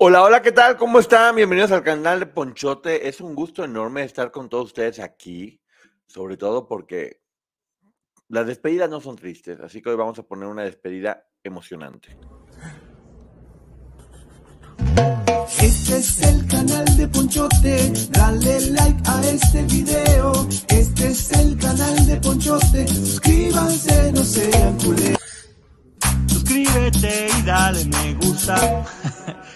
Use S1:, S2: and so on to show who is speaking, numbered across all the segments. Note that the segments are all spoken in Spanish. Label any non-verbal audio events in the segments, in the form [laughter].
S1: Hola, hola, ¿qué tal? ¿Cómo están? Bienvenidos al canal de Ponchote. Es un gusto enorme estar con todos ustedes aquí, sobre todo porque las despedidas no son tristes, así que hoy vamos a poner una despedida emocionante.
S2: Este es el canal de Ponchote, dale like a este video. Este es el canal de Ponchote, suscríbanse, no sean culés.
S3: Suscríbete y dale me gusta. [laughs]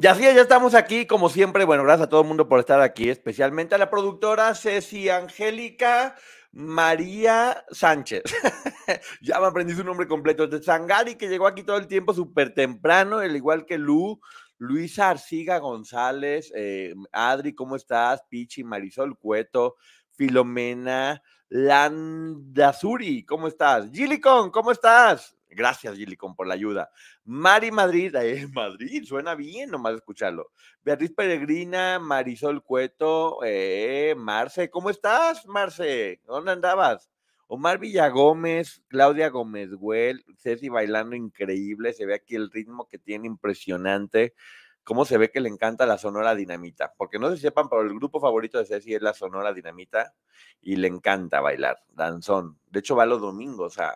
S1: Y así ya estamos aquí, como siempre. Bueno, gracias a todo el mundo por estar aquí, especialmente a la productora Ceci Angélica María Sánchez. [laughs] ya me aprendí su nombre completo. De Sangari, que llegó aquí todo el tiempo súper temprano, al igual que Lu. Luisa Arciga González, eh, Adri, ¿cómo estás? Pichi, Marisol Cueto, Filomena, Landazuri, ¿cómo estás? Gilicon, ¿cómo estás? Gracias, Gilicon, por la ayuda. Mari Madrid, eh, Madrid, suena bien nomás escucharlo. Beatriz Peregrina, Marisol Cueto, eh, Marce, ¿cómo estás, Marce? ¿Dónde andabas? Omar Villagómez, Claudia Gómez Güell, Ceci bailando increíble, se ve aquí el ritmo que tiene impresionante, cómo se ve que le encanta la Sonora Dinamita, porque no se sepan, pero el grupo favorito de Ceci es la Sonora Dinamita y le encanta bailar, danzón. De hecho, va los domingos a,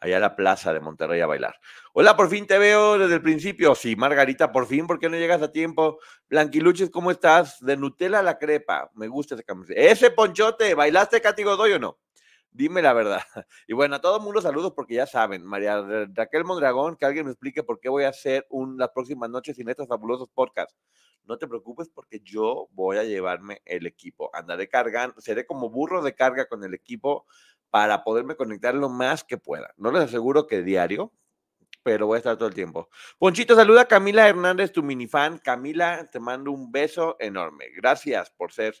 S1: allá a la plaza de Monterrey a bailar. Hola, por fin te veo desde el principio. Sí, Margarita, por fin, ¿por qué no llegas a tiempo? Blanquiluches, ¿cómo estás? De Nutella a la crepa. Me gusta ese camiseta. Ese ponchote, ¿bailaste Katy Godoy o no? Dime la verdad. [laughs] Y bueno, a todo el mundo saludos porque ya saben, María Raquel Mondragón, que alguien me explique por qué voy a hacer un, las próximas noches sin estos fabulosos podcasts. No te preocupes porque yo voy a llevarme el equipo. Andaré cargando, seré como burro de carga con el equipo para poderme conectar lo más que pueda. No les aseguro que diario, pero voy a estar todo el tiempo. Ponchito, saluda a Camila Hernández, tu minifan. Camila, te mando un beso enorme. Gracias por ser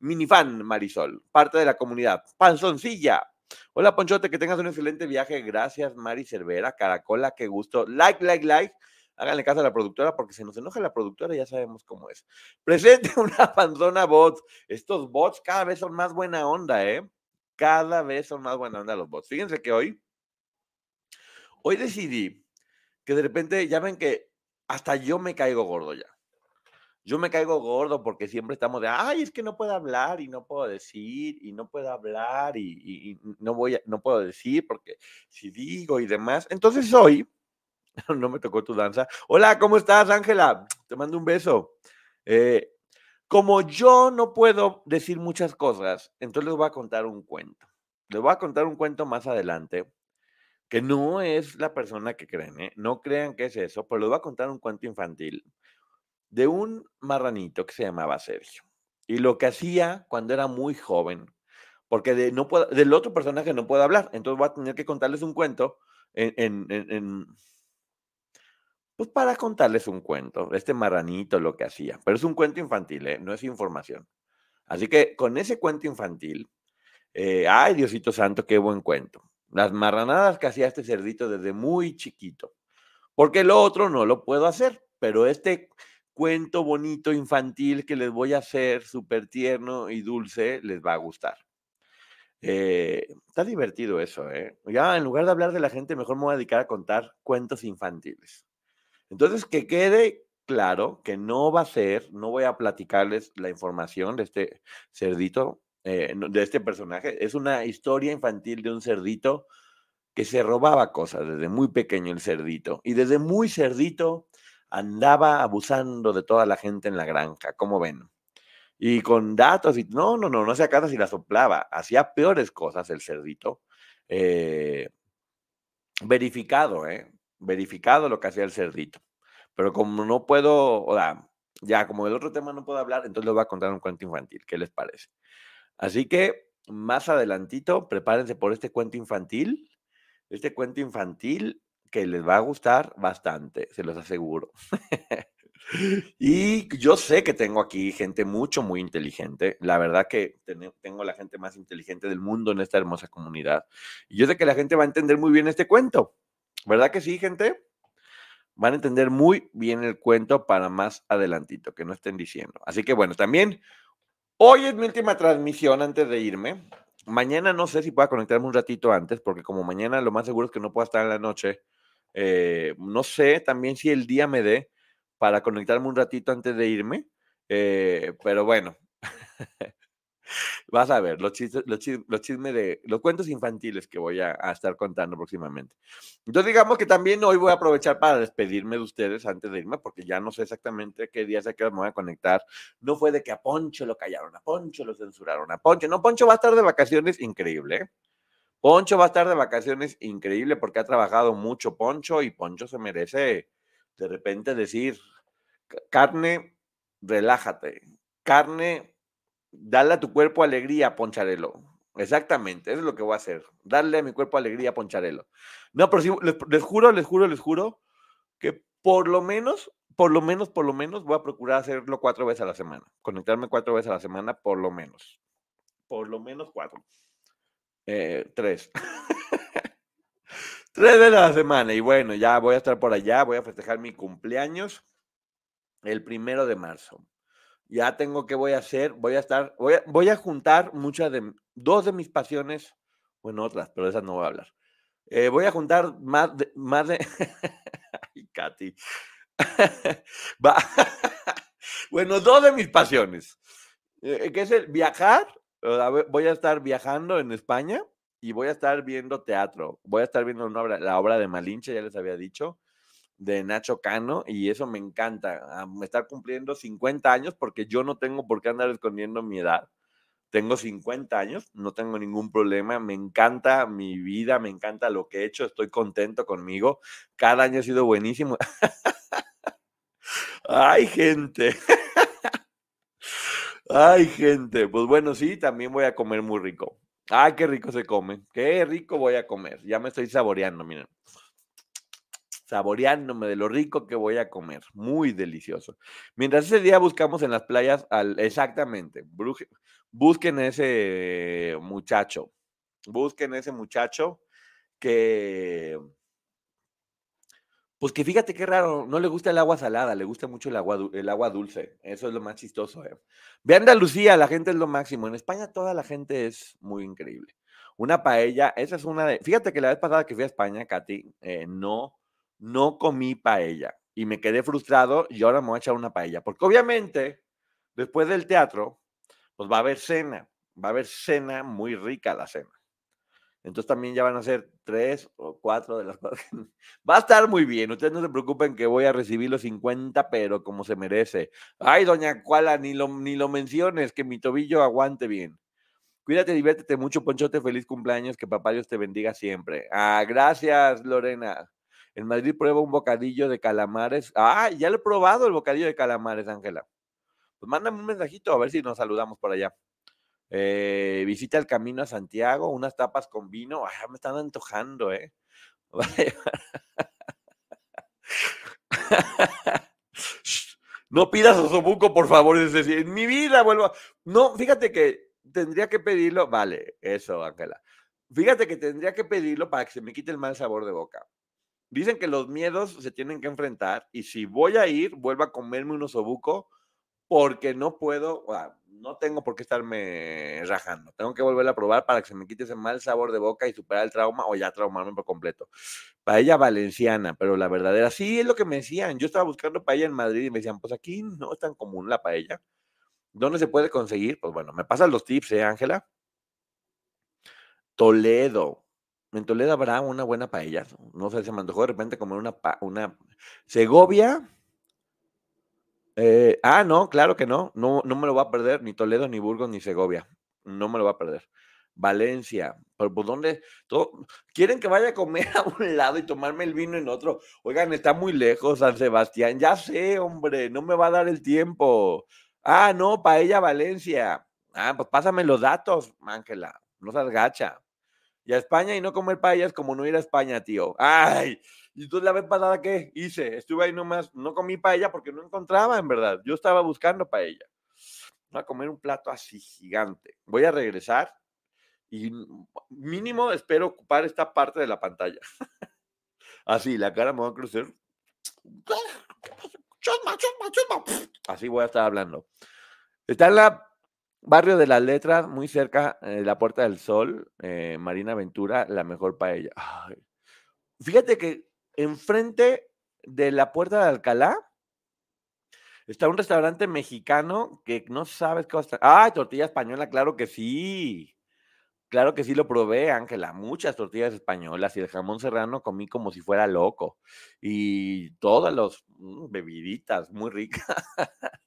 S1: minifan, Marisol, parte de la comunidad. Panzoncilla. Hola, Ponchote, que tengas un excelente viaje. Gracias, Mari Cervera. Caracola, qué gusto. Like, like, like. Háganle caso a la productora porque se nos enoja la productora, ya sabemos cómo es. Presente [laughs] una panzona bots. Estos bots cada vez son más buena onda, ¿eh? Cada vez son más buena onda los bots. Fíjense que hoy, hoy decidí que de repente, ya ven que hasta yo me caigo gordo ya. Yo me caigo gordo porque siempre estamos de, ay, es que no puedo hablar y no puedo decir y no puedo hablar y, y- y no voy a, no puedo decir porque si digo y demás. Entonces hoy, [laughs] no me tocó tu danza. Hola, ¿cómo estás, Ángela? Te mando un beso. Eh, como yo no puedo decir muchas cosas, entonces les voy a contar un cuento. Les voy a contar un cuento más adelante que no es la persona que creen, ¿eh? No crean que es eso, pero les voy a contar un cuento infantil de un marranito que se llamaba Sergio. Y lo que hacía cuando era muy joven, porque del otro personaje no puedo hablar, entonces voy a tener que contarles un cuento en, en- en- pues para contarles un cuento, este marranito lo que hacía. Pero es un cuento infantil, ¿eh? no es información. Así que con ese cuento infantil, eh, ay Diosito Santo, qué buen cuento. Las marranadas que hacía este cerdito desde muy chiquito. Porque lo otro no lo puedo hacer, pero este cuento bonito infantil que les voy a hacer, súper tierno y dulce, les va a gustar. Eh, está divertido eso, ¿eh? Ya en lugar de hablar de la gente, mejor me voy a dedicar a contar cuentos infantiles. Entonces, que quede claro que no va a ser, no voy a platicarles la información de este cerdito, eh, de este personaje. Es una historia infantil de un cerdito que se robaba cosas desde muy pequeño el cerdito. Y desde muy cerdito andaba abusando de toda la gente en la granja, como ven. Y con datos no, no, no, no hacía caso si la soplaba. Hacía peores cosas el cerdito. Eh, verificado, ¿eh? Verificado lo que hacía el cerdito. Pero como no puedo, o sea, ya como el otro tema no puedo hablar, entonces les voy a contar un cuento infantil. ¿Qué les parece? Así que más adelantito, prepárense por este cuento infantil. Este cuento infantil que les va a gustar bastante, se los aseguro. [laughs] y yo sé que tengo aquí gente mucho, muy inteligente. La verdad que tengo la gente más inteligente del mundo en esta hermosa comunidad. Y yo sé que la gente va a entender muy bien este cuento. ¿Verdad que sí, gente? Van a entender muy bien el cuento para más adelantito, que no estén diciendo. Así que bueno, también hoy es mi última transmisión antes de irme. Mañana no sé si pueda conectarme un ratito antes, porque como mañana lo más seguro es que no pueda estar en la noche. Eh, no sé también si el día me dé para conectarme un ratito antes de irme. Eh, pero bueno, [laughs] vas a ver los chismes, los, chismes, de los cuentos infantiles que voy a, estar contando próximamente. Entonces, digamos que también hoy voy a aprovechar para despedirme de ustedes antes de irme, porque ya no sé exactamente qué día sé que me voy a conectar. No fue de que a Poncho lo callaron, a Poncho lo censuraron, a Poncho. No, Poncho va a estar de vacaciones increíble. ¿eh? Poncho va a estar de vacaciones increíble porque ha trabajado mucho Poncho y Poncho se merece de repente decir, carne, relájate, carne, dale a tu cuerpo alegría, Poncharelo. Exactamente, eso es lo que voy a hacer, darle a mi cuerpo alegría, Poncharelo. No, pero sí, les, juro, les juro, les juro que por lo menos, por lo menos, por lo menos voy a procurar hacerlo cuatro veces a la semana, conectarme cuatro veces a la semana, por lo menos. Por lo menos cuatro. Eh, tres. [laughs] tres de la semana. Y bueno, ya voy a estar por allá, voy a festejar mi cumpleaños el primero de marzo. Ya tengo que voy a hacer, voy a estar, voy a, voy a juntar muchas de, dos de mis pasiones, bueno, otras, pero esas no voy a hablar. Eh, voy a juntar más de, más de, [laughs] ay, Katy. [laughs] bueno, dos de mis pasiones, eh, que es el viajar voy a estar viajando en España y voy a estar viendo teatro. Voy a estar viendo la obra de Malinche, ya les había dicho, de Nacho Cano, y eso me encanta. Me estar cumpliendo 50 años porque yo no tengo por qué andar escondiendo mi edad. Tengo 50 años, no tengo ningún problema, me encanta mi vida, me encanta lo que he hecho, estoy contento conmigo. Cada año ha sido buenísimo. [laughs] Ay, gente. Ay, gente, pues bueno, sí, también voy a comer muy rico. Ay, qué rico se come. Qué rico voy a comer. Ya me estoy saboreando, miren. Saboreándome de lo rico que voy a comer. Muy delicioso. Mientras ese día buscamos en las playas al. Exactamente. Busquen ese muchacho. Busquen ese muchacho que pues que fíjate qué raro, no le gusta el agua salada, le gusta mucho el agua, el agua dulce. Eso es lo más chistoso. ¿eh? Ve Andalucía, la gente es lo máximo. En España toda la gente es muy increíble. Una paella, esa es una de... Fíjate que la vez pasada que fui a España, Katy, eh, no, no comí paella y me quedé frustrado y ahora me voy a echar una paella. Porque obviamente, después del teatro, pues va a haber cena. Va a haber cena muy rica la cena. Entonces también ya van a ser tres o cuatro de las [laughs] cosas. Va a estar muy bien. Ustedes no se preocupen que voy a recibir los 50, pero como se merece. Ay, doña Cuala, ni lo, ni lo menciones, que mi tobillo aguante bien. Cuídate, diviértete mucho, Ponchote. Feliz cumpleaños. Que papá Dios te bendiga siempre. Ah, gracias, Lorena. En Madrid prueba un bocadillo de calamares. Ah, ya lo he probado el bocadillo de calamares, Ángela. Pues mándame un mensajito a ver si nos saludamos por allá. Eh, visita el camino a Santiago, unas tapas con vino. Ay, me están antojando, ¿eh? [laughs] [laughs] no pidas osobuco, por favor. Es decir, en mi vida vuelvo. No, fíjate que tendría que pedirlo. Vale, eso, Ángela. Fíjate que tendría que pedirlo para que se me quite el mal sabor de boca. Dicen que los miedos se tienen que enfrentar y si voy a ir, vuelvo a comerme un osobuco porque no puedo, no tengo por qué estarme rajando. Tengo que volver a probar para que se me quite ese mal sabor de boca y superar el trauma o ya traumarme por completo. Paella valenciana, pero la verdadera, sí es lo que me decían. Yo estaba buscando paella en Madrid y me decían, pues aquí no es tan común la paella. ¿Dónde se puede conseguir? Pues bueno, me pasan los tips, ¿eh, Ángela? Toledo. En Toledo habrá una buena paella. No sé, se me antojó de repente comer una, una Segovia Eh, ah, no, claro que no. no. No me lo va a perder ni Toledo, ni Burgos, ni Segovia. No me lo va a perder. Valencia, pero por dónde todo, quieren que vaya a comer [laughs] a un lado y tomarme el vino en otro. Oigan, está muy lejos San Sebastián. Ya sé, hombre, no me va a dar el tiempo. Ah, no, Paella Valencia. Ah, pues pásame los datos, Ángela. No seas gacha. Y a España y no comer paellas como no ir a España, tío. Ay, y tú la vez pasada, ¿qué hice? Estuve ahí nomás, no comí paella porque no encontraba, en verdad. Yo estaba buscando paella. Voy a comer un plato así gigante. Voy a regresar y mínimo espero ocupar esta parte de la pantalla. [laughs] Así, la cara me va a crecer. Así voy a estar hablando. Está en la barrio de las letras, muy cerca de la Puerta del Sol, eh, Marina Ventura, la mejor paella. Ay. Fíjate que enfrente de la Puerta de Alcalá está un restaurante mexicano que no sabes qué va a estar. ¡Ay, tortilla española! Claro que sí. Claro que sí lo probé, Ángela, muchas tortillas españolas y el jamón serrano comí como si fuera loco. Y todas las mm, bebiditas, muy ricas. [laughs]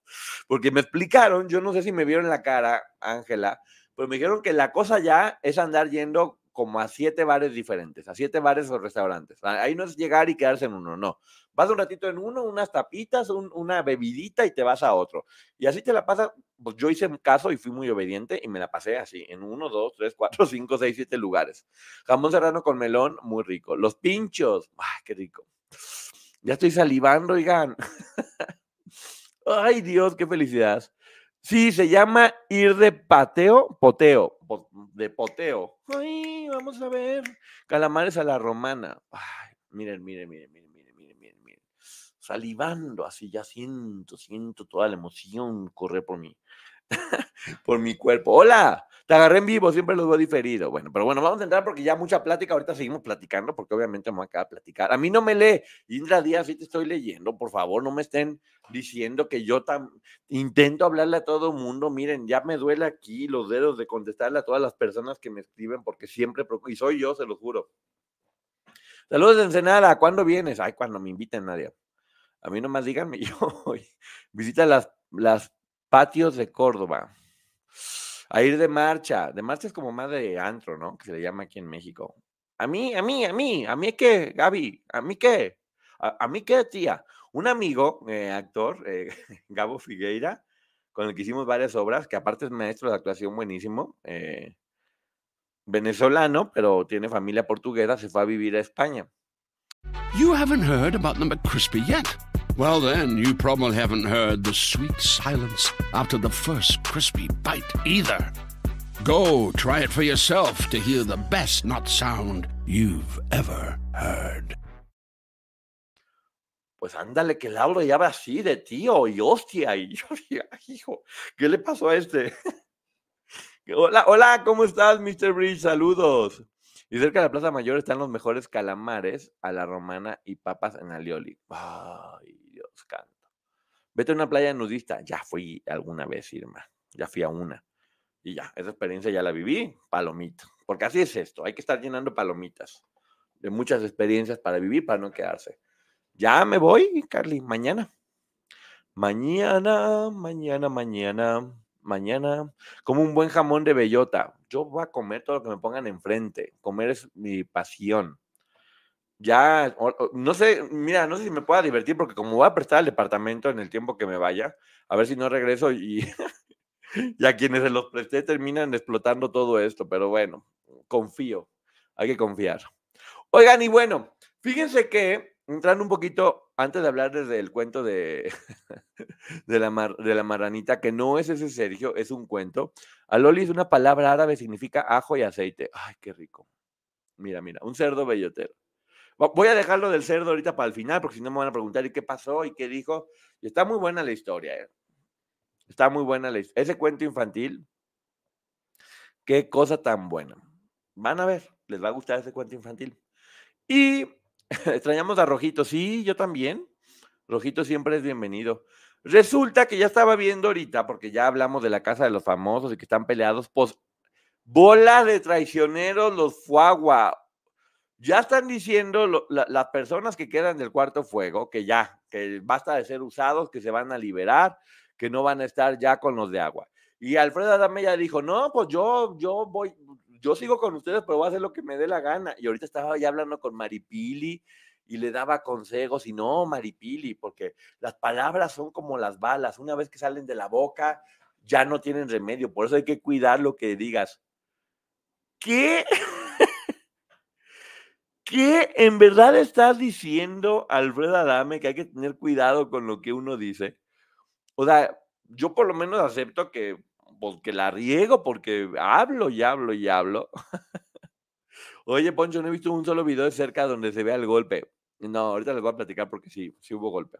S1: Porque me explicaron, yo no sé si me vieron la cara, Ángela, pero me dijeron que la cosa ya es andar yendo como a siete bares diferentes, a siete bares o restaurantes. Ahí no es llegar y quedarse en uno, no. Vas un ratito en uno, unas tapitas, una bebidita y te vas a otro. Y así te la pasas. Pues yo hice un caso y fui muy obediente y me la pasé así, en uno, dos, tres, cuatro, [laughs] cinco, seis, siete lugares. Jamón serrano con melón, muy rico. Los pinchos, ¡ay, qué rico! Ya estoy salivando, oigan. [laughs] Ay, Dios, qué felicidad. Sí, se llama ir de pateo, poteo, de poteo. Ay, vamos a ver. Calamares a la romana. Ay, miren, miren, miren, miren, miren, miren, miren, miren. Salivando, así ya siento, siento toda la emoción correr por mí. [laughs] por mi cuerpo. Hola, te agarré en vivo, siempre los veo diferido. Bueno, pero bueno, vamos a entrar porque ya mucha plática, ahorita seguimos platicando porque obviamente me acaba de platicar. A mí no me lee, Indra Díaz, sí te estoy leyendo, por favor, no me estén diciendo que yo tan intento hablarle a todo el mundo. Miren, ya me duele aquí los dedos de contestarle a todas las personas que me escriben porque siempre, y soy yo, se lo juro. Saludos de Ensenada, ¿cuándo vienes? Ay, cuando me inviten, nadie. A mí nomás díganme, [laughs] yo visita las, las patios de Córdoba. A ir de marcha. De marcha es como más de antro, ¿no? Que se le llama aquí en México. A mí, a mí, a mí, a mí qué, Gaby, a mí qué, a, mí qué, tía. Un amigo, eh, actor, eh, [laughs] Gabo Figueira, con el que hicimos varias obras, que aparte es maestro de actuación buenísimo, eh, venezolano, pero tiene familia portuguesa, se fue a vivir a España.
S4: You haven't heard about the McCrispy yet. Well, then, you probably haven't heard the sweet silence after the first crispy bite either. Go try it for yourself to hear the best not sound you've ever heard.
S1: Pues ándale, que Laura ya va así de tío oh, y hostia. Y yo, [laughs] hijo, ¿qué le pasó a este? [laughs] hola, hola, ¿cómo estás, Mr. Bridge? Saludos. Y cerca de la Plaza Mayor están los mejores calamares a la romana y papas en alioli. Ay, Dios canto. Vete a una playa nudista. Ya fui alguna vez, Irma. Ya fui a una. Y ya, esa experiencia ya la viví, palomita. Porque así es esto, hay que estar llenando palomitas de muchas experiencias para vivir, para no quedarse. Ya me voy, Carly, mañana. Mañana, mañana, mañana, mañana, como un buen jamón de bellota. Yo voy a comer todo lo que me pongan enfrente. Comer es mi pasión ya, no sé, mira, no sé si me pueda divertir porque como voy a prestar el departamento en el tiempo que me vaya, a ver si no regreso y, [laughs] y a quienes se los presté terminan explotando todo esto, pero bueno, confío, hay que confiar. Oigan, y bueno, fíjense que, entrando un poquito, antes de hablar desde el cuento de, [laughs] de, la, de la marranita, que no es ese Sergio, es un cuento, aloli es una palabra árabe, significa ajo y aceite. Ay, qué rico. Mira, mira, un cerdo bellotero. Voy a dejarlo del cerdo ahorita para el final, porque si no me van a preguntar y qué pasó y qué dijo. Y está muy buena la historia. ¿eh? Está muy buena la historia. Ese cuento infantil, qué cosa tan buena. Van a ver, les va a gustar ese cuento infantil. Y [laughs] extrañamos a Rojito. Sí, yo también. Rojito siempre es bienvenido. Resulta que ya estaba viendo ahorita, porque ya hablamos de la casa de los famosos y que están peleados, pues bola de traicioneros los Fuagua Ya están diciendo las personas que quedan del cuarto fuego que ya, que basta de ser usados, que se van a liberar, que no van a estar ya con los de agua. Y Alfredo Adame ya dijo, no, pues yo, yo voy, yo sigo con ustedes, pero voy a hacer lo que me dé la gana. Y ahorita estaba ya hablando con Maripili y le daba consejos y no, Maripili, porque las palabras son como las balas, una vez que salen de la boca ya no tienen remedio, por eso hay que cuidar lo que digas. ¿Qué? [laughs] ¿Qué en verdad estás diciendo, Alfredo Adame, que hay que tener cuidado con lo que uno dice? O sea, yo por lo menos acepto que, pues, que la riego porque hablo y hablo y hablo. [laughs] Oye, Poncho, no he visto un solo video de cerca donde se vea el golpe. No, ahorita les voy a platicar porque sí, sí hubo golpe.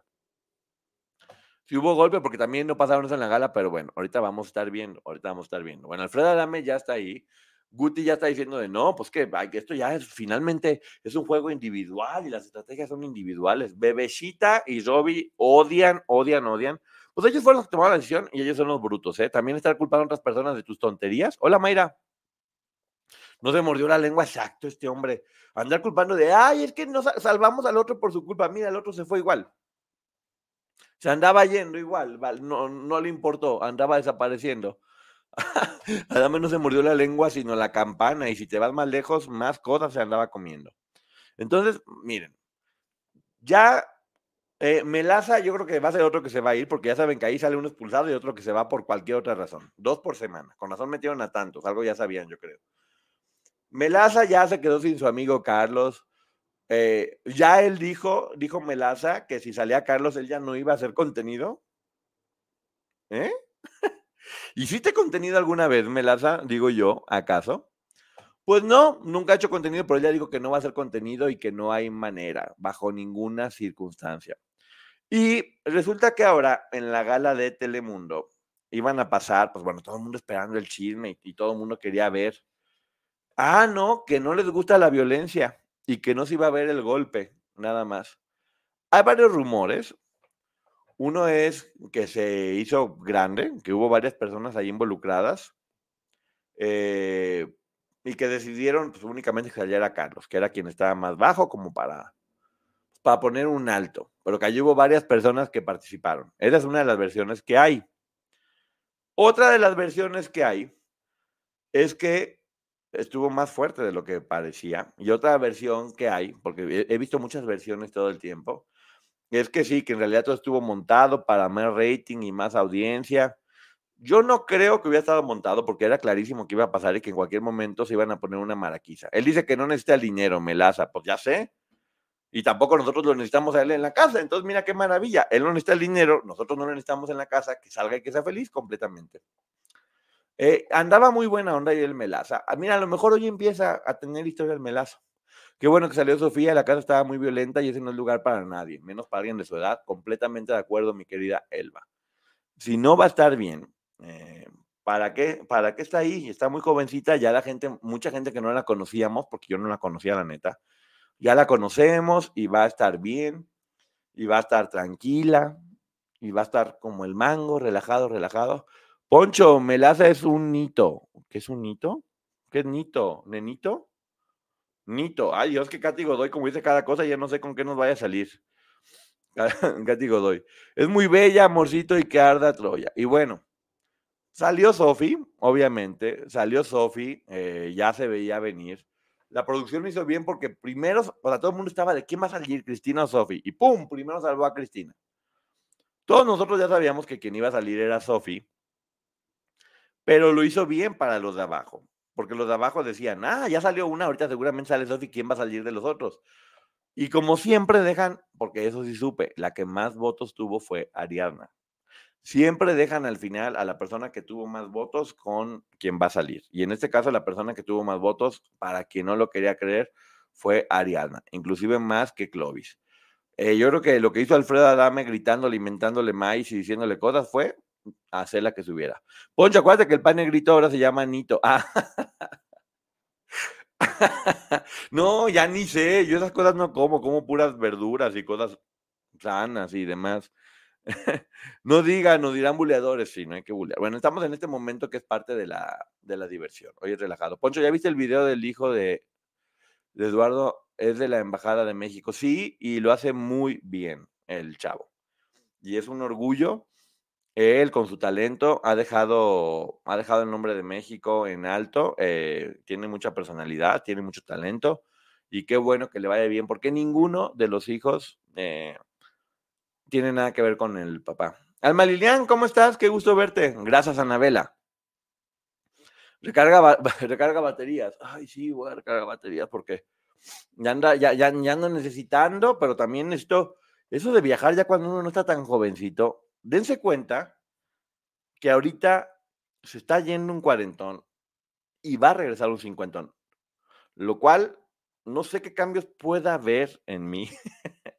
S1: Sí hubo golpe porque también no pasaron en la gala, pero bueno, ahorita vamos a estar viendo, ahorita vamos a estar viendo. Bueno, Alfredo Adame ya está ahí. Guti ya está diciendo de no, pues que esto ya es finalmente es un juego individual y las estrategias son individuales. Bebecita y Robbie odian, odian, odian. Pues ellos fueron los que tomaron la decisión y ellos son los brutos, ¿eh? También estar culpando a otras personas de tus tonterías. Hola, Mayra. No se mordió la lengua exacto este hombre. Andar culpando de, ay, es que nos sa- salvamos al otro por su culpa. Mira, el otro se fue igual. Se andaba yendo igual, no le importó, andaba desapareciendo. [laughs] Adame no se mordió la lengua, sino la campana, y si te vas más lejos, más cosas se andaba comiendo. Entonces, miren, ya eh, Melaza, yo creo que va a ser otro que se va a ir, porque ya saben que ahí sale uno expulsado y otro que se va por cualquier otra razón. Dos por semana. Con razón metieron a tantos, algo ya sabían, yo creo. Melaza ya se quedó sin su amigo Carlos. eh, ya él dijo, dijo Melaza, que si salía Carlos, él ya no iba a hacer contenido. ¿Eh? ¿Hiciste contenido alguna vez, Melaza? Digo yo, ¿acaso? Pues no, nunca ha hecho contenido, pero ella dijo que no va a hacer contenido y que no hay manera, bajo ninguna circunstancia. Y resulta que ahora en la gala de Telemundo iban a pasar, pues bueno, todo el mundo esperando el chisme y, y todo el mundo quería ver. Ah, no, que no les gusta la violencia y que no se iba a ver el golpe, nada más. Hay varios rumores. Uno es que se hizo grande, que hubo varias personas ahí involucradas eh, y que decidieron pues, únicamente que saliera Carlos, que era quien estaba más bajo, como para, para poner un alto, pero que allí hubo varias personas que participaron. Esa es una de las versiones que hay. Otra de las versiones que hay es que estuvo más fuerte de lo que parecía. Y otra versión que hay, porque he, visto muchas versiones todo el tiempo, es que sí, que en realidad todo estuvo montado para más rating y más audiencia. Yo no creo que hubiera estado montado porque era clarísimo que iba a pasar y que en cualquier momento se iban a poner una maraquiza. Él dice que no necesita el dinero, Melaza, pues ya sé. Y tampoco nosotros lo necesitamos a él en la casa. Entonces, mira qué maravilla. Él no necesita el dinero, nosotros no lo necesitamos en la casa, que salga y que sea feliz completamente. Eh, andaba muy buena onda y el Melaza. Ah, Mira, a lo mejor hoy empieza a tener historia el Melaza. Qué bueno que salió Sofía, la casa estaba muy violenta y ese no es lugar para nadie, menos para alguien de su edad. Completamente de acuerdo, mi querida Elba. Si no va a estar bien, eh, ¿para qué? ¿Para qué está ahí? Está muy jovencita, ya la gente, mucha gente que no la conocíamos, porque yo no la conocía, la neta, ya la conocemos y va a estar bien, y va a estar tranquila, y va a estar como el mango, relajado, relajado. Poncho, Melaza es un nito. ¿Qué es un nito? ¿Qué es nito? ¿Nenito? Nito. Ay, Dios, qué Katy Godoy, como dice cada cosa, ya no sé con qué nos vaya a salir. [laughs] Katy Godoy. Es muy bella, amorcito, y que arda Troya. Y bueno, salió Sofi, obviamente, salió Sofi, eh, ya se veía venir. La producción lo hizo bien porque primero, o sea, todo el mundo estaba de quién va a salir, Cristina o Sofi. Y pum, primero salvó a Cristina. Todos nosotros ya sabíamos que quien iba a salir era Sofi, pero lo hizo bien para los de abajo, porque los de abajo decían, ah, ya salió una, ahorita seguramente sale Sofi, ¿quién va a salir de los otros? Y como siempre dejan, porque eso sí supe, la que más votos tuvo fue Ariadna. Siempre dejan al final a la persona que tuvo más votos con quien va a salir. Y en este caso, la persona que tuvo más votos, para quien no lo quería creer, fue Ariadna, inclusive más que Clovis. Eh, yo creo que lo que hizo Alfredo Adame gritándole, inventándole maíz y diciéndole cosas fue hacerla que subiera. Poncho, acuérdate que el pan negrito ahora se llama Nito. Ah. [laughs] no, ya ni sé, yo esas cosas no como, como puras verduras y cosas sanas y demás. [laughs] no digan, nos dirán buleadores, sí, no hay que bulear. Bueno, estamos en este momento que es parte de la, de la diversión. Hoy es relajado. Poncho, ¿ya viste el video del hijo de, de Eduardo es de la Embajada de México, sí, y lo hace muy bien el chavo. Y es un orgullo. Él, con su talento, ha dejado, ha dejado el nombre de México en alto. eh, tiene mucha personalidad, tiene mucho talento. Y qué bueno que le vaya bien, porque ninguno de los hijos eh, tiene nada que ver con el papá. Alma Lilian, ¿cómo estás? Qué gusto verte. Gracias, Anabela. Recarga, [laughs] recarga baterías. Ay, sí, voy a recargar baterías porque ya, anda, ya, ya, ya ando necesitando, pero también necesito eso de viajar ya cuando uno no está tan jovencito. Dense cuenta que ahorita se está yendo un cuarentón y va a regresar un cincuentón, lo cual no sé qué cambios pueda haber en mí. [laughs]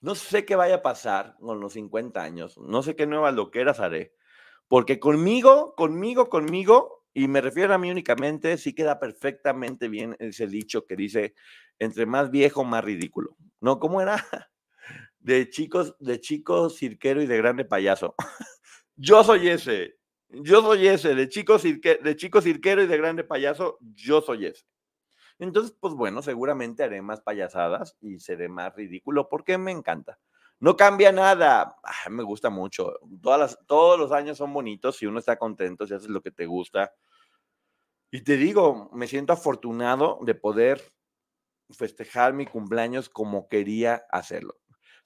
S1: no sé qué vaya a pasar con los 50 años. No sé qué nuevas loqueras haré. Porque conmigo, conmigo, conmigo, y me refiero a mí únicamente, sí queda perfectamente bien ese dicho que dice, entre más viejo, más ridículo. ¿No? ¿Cómo era? De chicos, de chico cirquero y de grande payaso. [laughs] yo soy ese. Yo soy ese. De chico, cirque- de cirquero y de grande payaso, yo soy ese. Entonces, pues bueno, seguramente haré más payasadas y seré más ridículo porque me encanta. No cambia nada. Ah, me gusta mucho. Todas todos los años son bonitos si uno está contento, si haces lo que te gusta. Y te digo, me siento afortunado de poder festejar mi cumpleaños como quería hacerlo.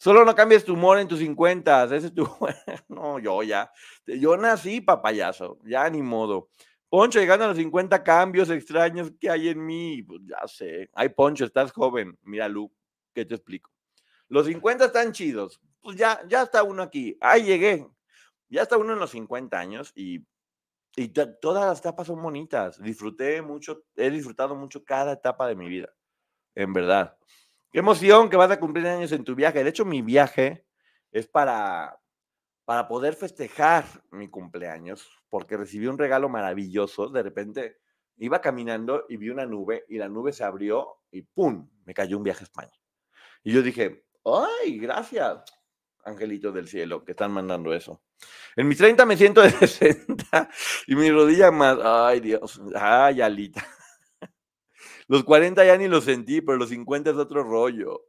S1: Solo no cambies tu humor en tus 50, ese es tu... [laughs] No, yo ya. Yo nací papayazo, ya ni modo. Poncho, llegando a los 50 cambios extraños que hay en mí, pues ya sé. Ay, Poncho, estás joven. Mira, Lu, ¿qué te explico? Los 50 están chidos. Pues ya, ya está uno aquí. Ay, llegué. Ya está uno en los 50 años y, y to- todas las etapas son bonitas. Disfruté mucho, he disfrutado mucho cada etapa de mi vida. En verdad. Qué emoción que vas a cumplir años en tu viaje. De hecho, mi viaje es para, para poder festejar mi cumpleaños, porque recibí un regalo maravilloso. De repente iba caminando y vi una nube y la nube se abrió y ¡pum! Me cayó un viaje a España. Y yo dije, ¡ay, gracias! Angelitos del cielo que están mandando eso. En mis 30 me siento [laughs] de 60 y mi rodilla más. ¡Ay, Dios! ¡Ay, Alita! Los 40 ya ni los sentí, pero los 50 es otro rollo.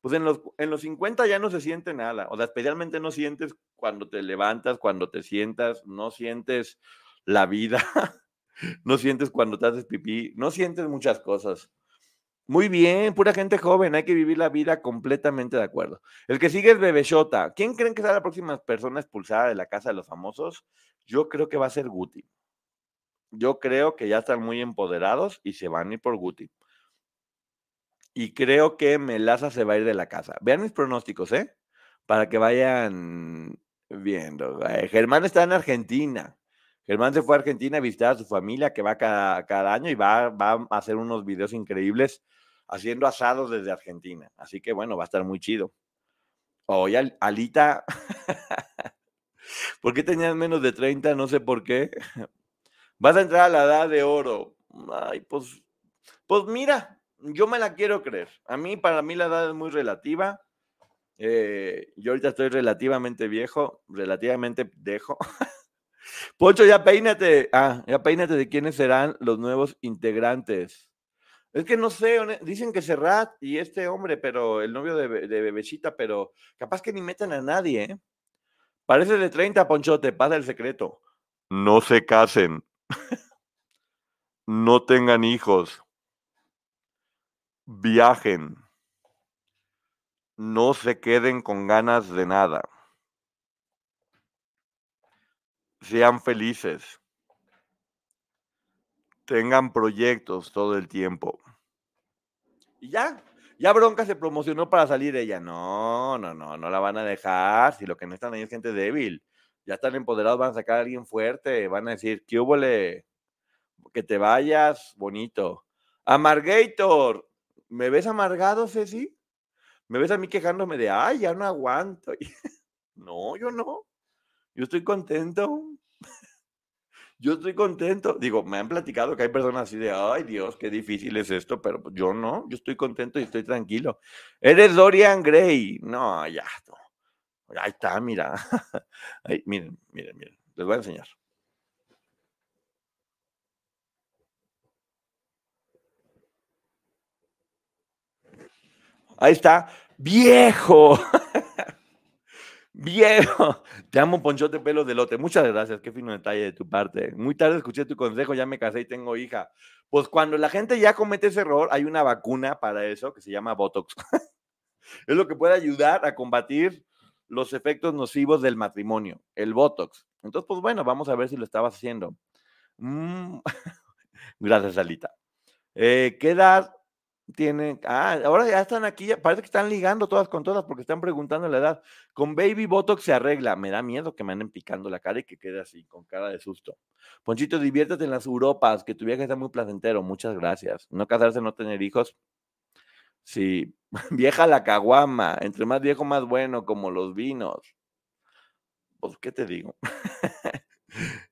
S1: Pues en los, en los 50 ya no se siente nada. O sea, especialmente no sientes cuando te levantas, cuando te sientas, no sientes la vida, [laughs] no sientes cuando te haces pipí, no sientes muchas cosas. Muy bien, pura gente joven, hay que vivir la vida completamente de acuerdo. El que sigue es Bebeshota. ¿Quién creen que será la próxima persona expulsada de la casa de los famosos? Yo creo que va a ser Guti. Yo creo que ya están muy empoderados y se van a ir por Guti. Y creo que Melaza se va a ir de la casa. Vean mis pronósticos, ¿eh? Para que vayan viendo. Eh, Germán está en Argentina. Germán se fue a Argentina a visitar a su familia que va cada, cada año y va, va a hacer unos videos increíbles haciendo asados desde Argentina. Así que bueno, va a estar muy chido. Oye, Al- Alita, [laughs] ¿por qué tenías menos de 30? No sé por qué. [laughs] Vas a entrar a la edad de oro. Ay, pues, pues mira, yo me la quiero creer. A mí, para mí la edad es muy relativa. Eh, yo ahorita estoy relativamente viejo, relativamente dejo. [laughs] Poncho, ya peínate. Ah, ya peínate de quiénes serán los nuevos integrantes. Es que no sé, dicen que Serrat y este hombre, pero el novio de, Be- de Bebecita, pero capaz que ni metan a nadie, ¿eh? Parece de 30, Ponchote, pasa el secreto. No se casen. No tengan hijos. Viajen. No se queden con ganas de nada. Sean felices. Tengan proyectos todo el tiempo. Y ya, ya Bronca se promocionó para salir ella. No, no, no, no la van a dejar. Si lo que necesitan ahí es gente débil. Ya están empoderados, van a sacar a alguien fuerte. Van a decir, ¿qué hubo Que te vayas, bonito. Amargator, ¿me ves amargado, Ceci? ¿Me ves a mí quejándome de, ay, ya no aguanto? [laughs] no, yo no. Yo estoy contento. [laughs] Yo estoy contento. Digo, me han platicado que hay personas así de, ay Dios, qué difícil es esto, pero pues yo no, yo estoy contento y estoy tranquilo. Eres Dorian Gray. No, ya. no. Ahí está, mira. [laughs] Miren, miren, miren. Les voy a enseñar. Ahí está. Viejo. [laughs] Viejo. Te amo, Ponchote Pelo de Lote. Muchas gracias. Qué fino detalle de tu parte. Muy tarde escuché tu consejo. Ya me casé y tengo hija. Pues cuando la gente ya comete ese error, hay una vacuna para eso que se llama Botox. [laughs] es lo que puede ayudar a combatir los efectos nocivos del matrimonio, el Botox. Entonces, pues bueno, vamos a ver si lo estabas haciendo. Mm, [laughs] Gracias, Alita. Eh, ¿Qué edad tienen? Ah, ahora ya están aquí, parece que están ligando todas con todas porque están preguntando la edad. Con Baby Botox se arregla. Me da miedo que me anden picando la cara y que quede así, con cara de susto. Ponchito, diviértete en las Europas, que tu viaje está muy placentero. Muchas gracias. No casarse, no tener hijos. Sí, [laughs] vieja la caguama, entre más viejo más bueno, como los vinos. Pues, ¿qué te digo? [laughs]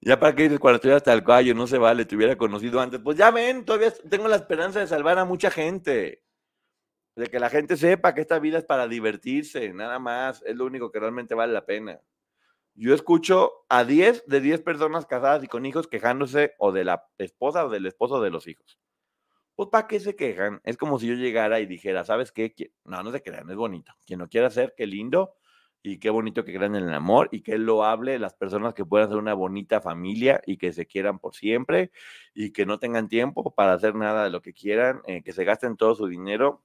S1: ya para qué dices cuando estoy hasta el cuello, no se vale, te hubiera conocido antes. Pues ya ven, todavía tengo la esperanza de salvar a mucha gente. De que la gente sepa que esta vida es para divertirse, nada más. Es lo único que realmente vale la pena. Yo escucho a 10 de 10 personas casadas y con hijos quejándose o de la esposa o del esposo de los hijos. Pues, ¿para qué se quejan? Es como si yo llegara y dijera, ¿sabes qué? No, no se crean, es bonito. Quien lo quiera hacer, qué lindo y qué bonito que crean en el amor y qué loable las personas que puedan ser una bonita familia y que se quieran por siempre y que no tengan tiempo para hacer nada de lo que quieran, eh, que se gasten todo su dinero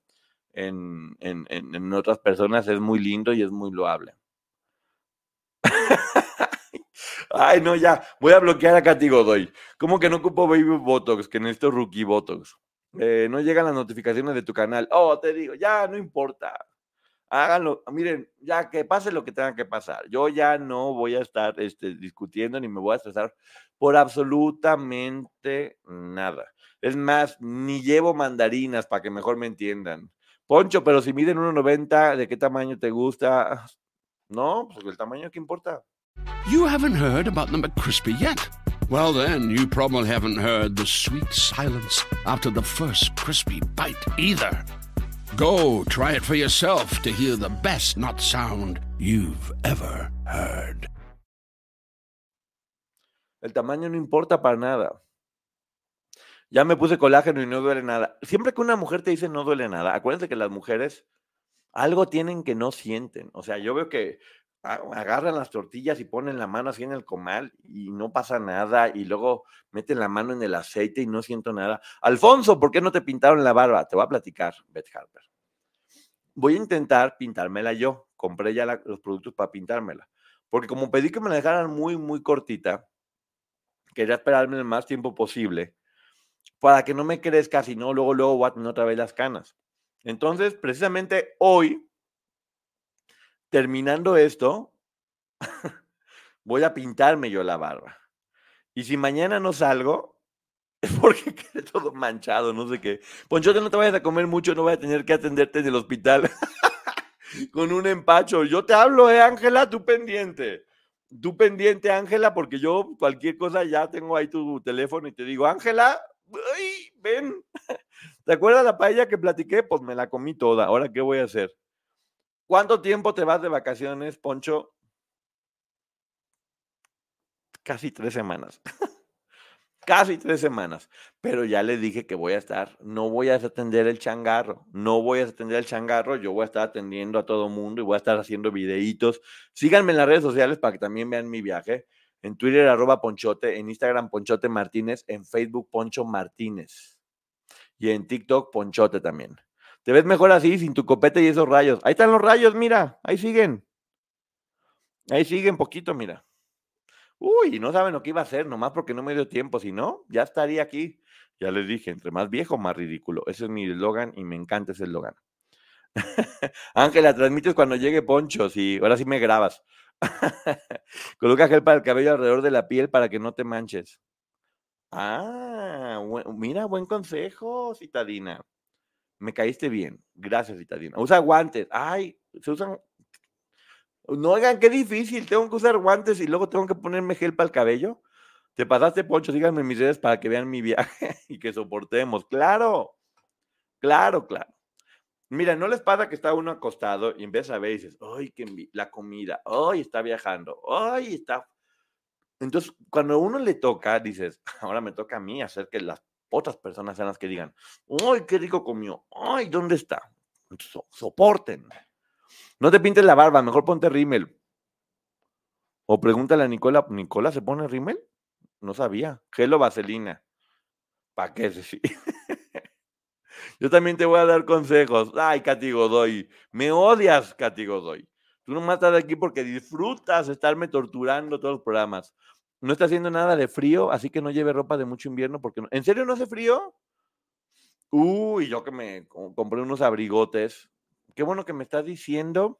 S1: en, en, en, otras personas es muy lindo y es muy loable. [laughs] Ay, no, ya, voy a bloquear a Katy Godoy. ¿Cómo que no ocupo Baby Botox? Que necesito Rookie Botox. Eh, no llegan las notificaciones de tu canal. Oh, te digo, ya no importa. Háganlo, miren, ya que pase lo que tenga que pasar. Yo ya no voy a estar este, discutiendo ni me voy a estresar por absolutamente nada. Es más, ni llevo mandarinas para que mejor me entiendan. Poncho, pero si miden 1.90, ¿de qué tamaño te gusta? No, pues el tamaño que importa.
S4: You haven't heard about the McCrispy yet. Well, then, you probably haven't heard the sweet silence after the first crispy bite either. Go try it for yourself to hear the best not sound you've ever heard.
S1: El tamaño no importa para nada. Ya me puse colágeno y no duele nada. Siempre que una mujer te dice no duele nada, acuérdense que las mujeres algo tienen que no sienten. O sea, yo veo que agarran las tortillas y ponen la mano así en el comal y no pasa nada y luego meten la mano en el aceite y no siento nada. Alfonso, ¿por qué no te pintaron la barba? Te voy a platicar, Beth Harper. Voy a intentar pintármela yo. Compré ya los productos para pintármela. Porque como pedí que me la dejaran muy, muy cortita, quería esperarme el más tiempo posible para que no me crezca, si no, luego, luego voy a tener otra vez las canas. Entonces, precisamente hoy terminando esto, [laughs] voy a pintarme yo la barba. Y si mañana no salgo, [laughs] es porque quede todo manchado, no sé qué. Ponchote, no te vayas a comer mucho, no voy a tener que atenderte en el hospital [laughs] con un empacho. Yo te hablo, eh, Ángela, tú pendiente. Tú pendiente, Ángela, porque yo cualquier cosa ya tengo ahí tu teléfono y te digo, Ángela, ven. ¿Te acuerdas la paella que platiqué? Pues me la comí toda. Ahora, ¿qué voy a hacer? ¿Cuánto tiempo te vas de vacaciones, Poncho? Casi tres semanas. [laughs] Casi tres semanas. Pero ya le dije que voy a estar, no voy a atender el changarro, no voy a atender el changarro, yo voy a estar atendiendo a todo mundo y voy a estar haciendo videitos. Síganme en las redes sociales para que también vean mi viaje. En Twitter, arroba Ponchote, en Instagram, Ponchote Martínez, en Facebook, Poncho Martínez. Y en TikTok, Ponchote también. Te ves mejor así, sin tu copete y esos rayos. Ahí están los rayos, mira, ahí siguen. Ahí siguen poquito, mira. Uy, no saben lo que iba a hacer, nomás porque no me dio tiempo. Si no, ya estaría aquí. Ya les dije, entre más viejo, más ridículo. Ese es mi eslogan y me encanta ese eslogan. [laughs] Ángela, transmites cuando llegue Poncho, sí, ahora sí me grabas. [laughs] Coloca gel para el cabello alrededor de la piel para que no te manches. Ah, mira, buen consejo, citadina. Me caíste bien. Gracias, citadina. Usa guantes. Ay, se usan. No oigan, qué difícil. Tengo que usar guantes y luego tengo que ponerme gel para el cabello. Te pasaste, Poncho. Síganme en mis redes para que vean mi viaje [laughs] y que soportemos. Claro, claro, claro. Mira, no les pasa que está uno acostado y empieza a ver y dices, ¡ay, qué la comida! ¡ay, está viajando! ¡ay, está! Entonces, cuando a uno le toca, dices, ahora me toca a mí hacer que las otras personas sean las que digan, ¡ay, qué rico comió! ¡ay, ¿dónde está? So- soporten. No te pintes la barba, mejor ponte rímel. O pregúntale a Nicola, ¿Nicola se pone rímel? No sabía. Gelo vaselina. ¿Para qué? [laughs] Sí. Yo también te voy a dar consejos. Ay, Katy Godoy. Me odias, Katy Godoy. Tú nomás estás aquí porque disfrutas estarme torturando todos los programas. No está haciendo nada de frío, así que no lleve ropa de mucho invierno porque no- ¿En serio no hace frío? Uy, yo que me co- compré unos abrigotes. Qué bueno que me estás diciendo.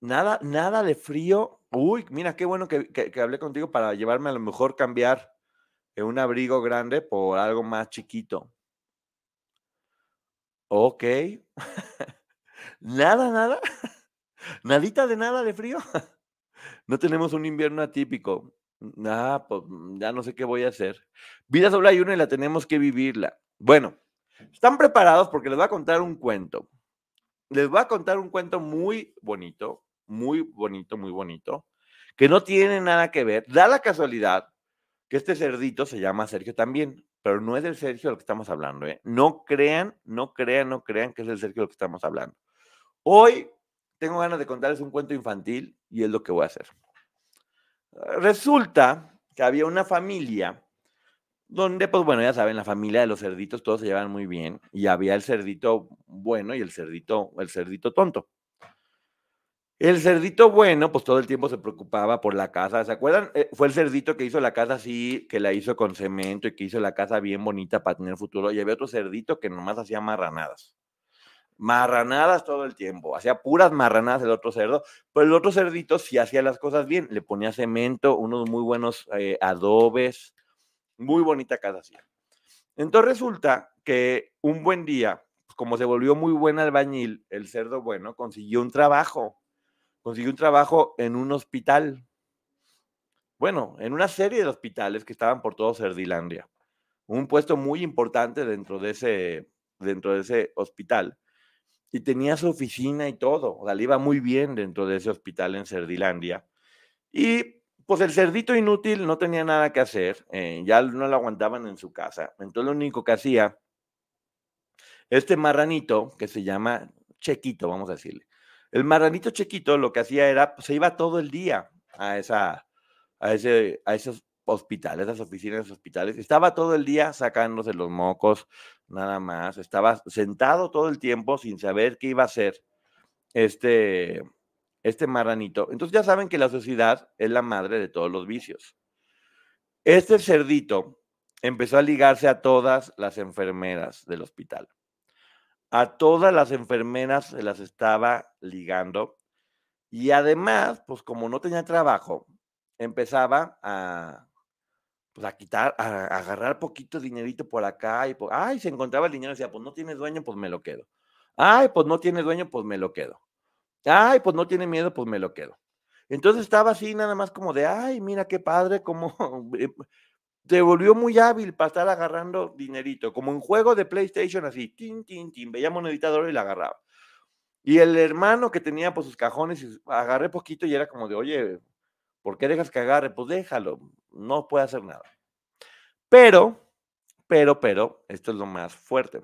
S1: Nada, nada de frío. Uy, mira, qué bueno que, que- que hablé contigo para llevarme a lo mejor cambiar eh, un abrigo grande por algo más chiquito. Ok. [laughs] nada, nada. [laughs] Nadita de nada de frío. [laughs] no tenemos un invierno atípico. Ah, pues mm, ya no sé qué voy a hacer. Vida solo hay una y la tenemos que vivirla. Bueno, ¿están preparados? Porque les voy a contar un cuento. Les voy a contar un cuento muy bonito, muy bonito, muy bonito, que no tiene nada que ver. Da la casualidad que este cerdito se llama Sergio también, pero no es el Sergio del que estamos hablando. ¿eh? No crean, no crean, no crean que es el Sergio del que estamos hablando. Hoy tengo ganas de contarles un cuento infantil y es lo que voy a hacer. Resulta que había una familia donde, pues bueno, ya saben, la familia de los cerditos todos se llevan muy bien y había el cerdito bueno y el cerdito, el cerdito tonto. El cerdito bueno, pues todo el tiempo se preocupaba por la casa. ¿Se acuerdan? Eh, fue el cerdito que hizo la casa así, que la hizo con cemento y que hizo la casa bien bonita para tener futuro. Y había otro cerdito que nomás hacía marranadas. Marranadas todo el tiempo. Hacía puras marranadas el otro cerdo. Pero el otro cerdito sí hacía las cosas bien. Le ponía cemento, unos muy buenos eh, adobes. Muy bonita casa hacía. Entonces resulta que un buen día, como se volvió muy buen albañil, el cerdo bueno consiguió un trabajo consiguió un trabajo en un hospital. Bueno, en una serie de hospitales que estaban por todo Cerdilandia. Un puesto muy importante dentro de ese, dentro de ese hospital. Y tenía su oficina y todo. O sea, le iba muy bien dentro de ese hospital en Cerdilandia. Y pues el cerdito inútil no tenía nada que hacer. eh, ya no lo aguantaban en su casa. Entonces lo único que hacía, este marranito, que se llama Chequito, vamos a decirle. El marranito chiquito lo que hacía era, pues, se iba todo el día a, esa, a, ese, a esos hospitales, esas oficinas de hospitales. Estaba todo el día sacándose los mocos, nada más. Estaba sentado todo el tiempo sin saber qué iba a hacer este, este marranito. Entonces ya saben que la sociedad es la madre de todos los vicios. Este cerdito empezó a ligarse a todas las enfermeras del hospital a todas las enfermeras se las estaba ligando y además, pues como no tenía trabajo, empezaba a, pues, a quitar, a, agarrar poquito dinerito por acá y por, ay, se encontraba el dinero y decía, pues no tienes dueño, pues me lo quedo. Ay, pues no tiene dueño, pues me lo quedo. Ay, pues no tiene miedo, pues me lo quedo. Entonces estaba así nada más como de, ay, mira qué padre, como [laughs] se volvió muy hábil para estar agarrando dinerito, como en juego de PlayStation así, tin, tin, tin, veía monedita de oro y la agarraba. Y el hermano que tenía pues sus cajones, agarré poquito y era como de, oye, ¿por qué dejas que agarre? Pues déjalo, no puede hacer nada. Pero, pero, pero, esto es lo más fuerte.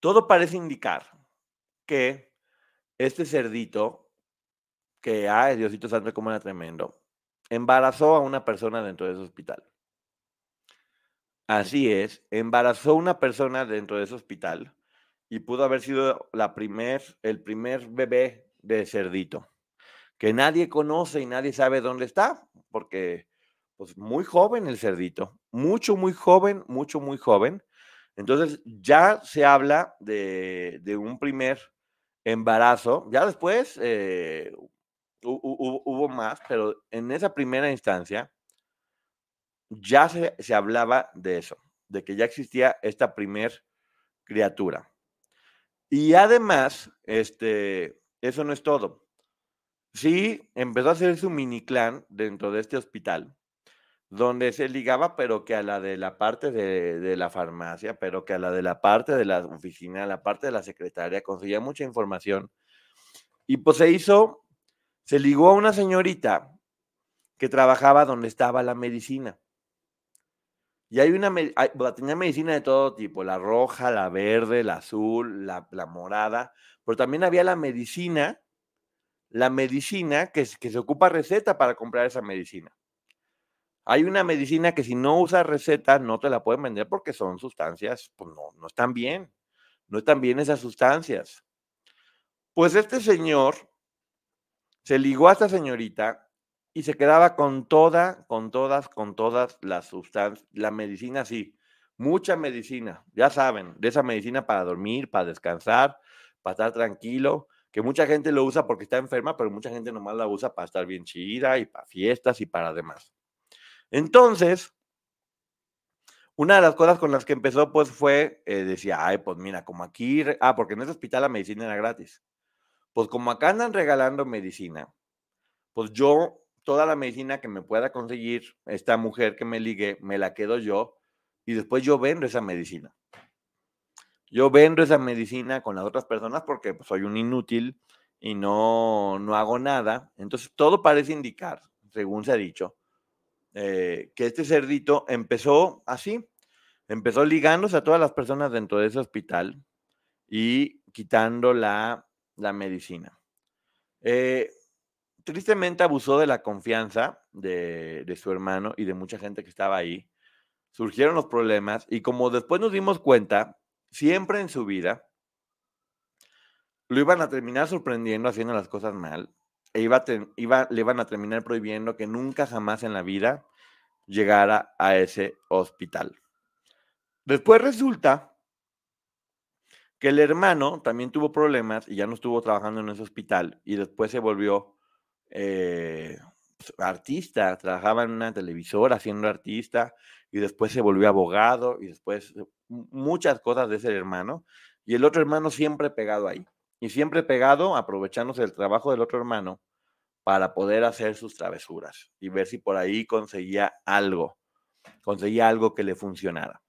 S1: Todo parece indicar que este cerdito, que, ay, Diosito Santo, como era tremendo, embarazó a una persona dentro de ese hospital. Así es, embarazó a una persona dentro de ese hospital y pudo haber sido la primer, el primer bebé de cerdito, que nadie conoce y nadie sabe dónde está, porque pues muy joven el cerdito, mucho, muy joven, mucho, muy joven. Entonces ya se habla de, de un primer embarazo, ya después eh, hu- hu- hubo más, pero en esa primera instancia ya se, se hablaba de eso, de que ya existía esta primer criatura. Y además, este, eso no es todo. Sí, empezó a hacer su mini clan dentro de este hospital, donde se ligaba, pero que a la de la parte de, de la farmacia, pero que a la de la parte de la oficina, a la parte de la secretaria, conseguía mucha información. Y pues se hizo, se ligó a una señorita que trabajaba donde estaba la medicina. Y hay una, hay- tenía medicina de todo tipo, la roja, la verde, la azul, la, la morada, pero también había la medicina, la medicina que, se ocupa receta para comprar esa medicina. Hay una medicina que si no usas receta no te la pueden vender porque son sustancias, pues no, no están bien, no están bien esas sustancias. Pues este señor se ligó a esta señorita y se quedaba con toda, con todas, con todas las sustancias, la medicina sí, mucha medicina, ya saben, de esa medicina para dormir, para descansar, para estar tranquilo, que mucha gente lo usa porque está enferma, pero mucha gente nomás la usa para estar bien chida y para fiestas y para demás. Entonces, una de las cosas con las que empezó, pues fue, eh, decía, ay, pues mira, como aquí, ah, porque en ese hospital la medicina era gratis. Pues como acá andan regalando medicina, pues yo, toda la medicina que me pueda conseguir esta mujer que me ligue, me la quedo yo y después yo vendo esa medicina. Yo vendo esa medicina con las otras personas porque pues, soy un inútil y no, no hago nada. Entonces todo parece indicar, según se ha dicho, eh, que este cerdito empezó así, empezó ligándose a todas las personas dentro de ese hospital y quitando la, la medicina. Eh, tristemente abusó de la confianza de, de su hermano y de mucha gente que estaba ahí. Surgieron los problemas y como después nos dimos cuenta, siempre en su vida lo iban a terminar sorprendiendo haciendo las cosas mal e iba le iban a terminar prohibiendo que nunca jamás en la vida llegara a ese hospital. Después resulta que el hermano también tuvo problemas y ya no estuvo trabajando en ese hospital y después se volvió eh, pues, artista, trabajaba en una televisora siendo artista y después se volvió abogado y después muchas cosas de ese hermano y el otro hermano siempre pegado ahí y siempre pegado aprovechándose del trabajo del otro hermano para poder hacer sus travesuras y ver si por ahí conseguía algo, conseguía algo que le funcionara.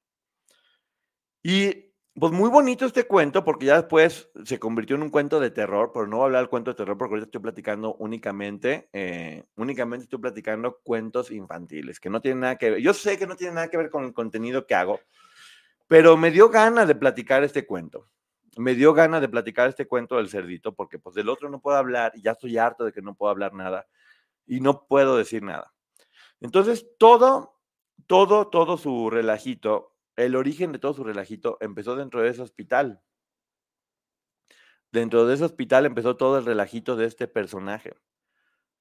S1: Y pues muy bonito este cuento porque ya después se convirtió en un cuento de terror, pero no voy a hablar del cuento de terror porque ahorita estoy platicando únicamente, eh, únicamente estoy platicando cuentos infantiles, que no tienen nada que ver. Yo sé que no tiene nada que ver con el contenido que hago, pero me dio ganas de platicar este cuento. Me dio ganas de platicar este cuento del cerdito porque pues del otro no puedo hablar y ya estoy harto de que no puedo hablar nada y no puedo decir nada. Entonces todo, todo, todo su relajito el origen de todo su relajito empezó dentro de ese hospital. Dentro de ese hospital empezó todo el relajito de este personaje.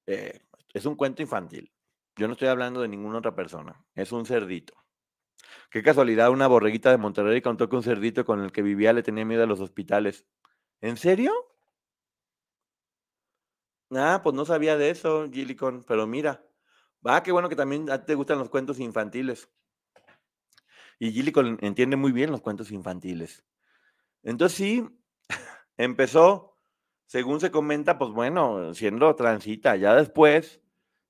S1: Eh, es un cuento infantil. Yo no estoy hablando de ninguna otra persona. Es un cerdito. Qué casualidad, una borreguita de Monterrey contó que un cerdito con el que vivía le tenía miedo a los hospitales. ¿En serio? Ah, pues no sabía de eso, Gillicon, pero mira. Va, qué bueno que también a ti te gustan los cuentos infantiles. Y Gillicon entiende muy bien los cuentos infantiles. Entonces sí, [laughs] empezó, según se comenta, pues bueno, siendo transita. Ya después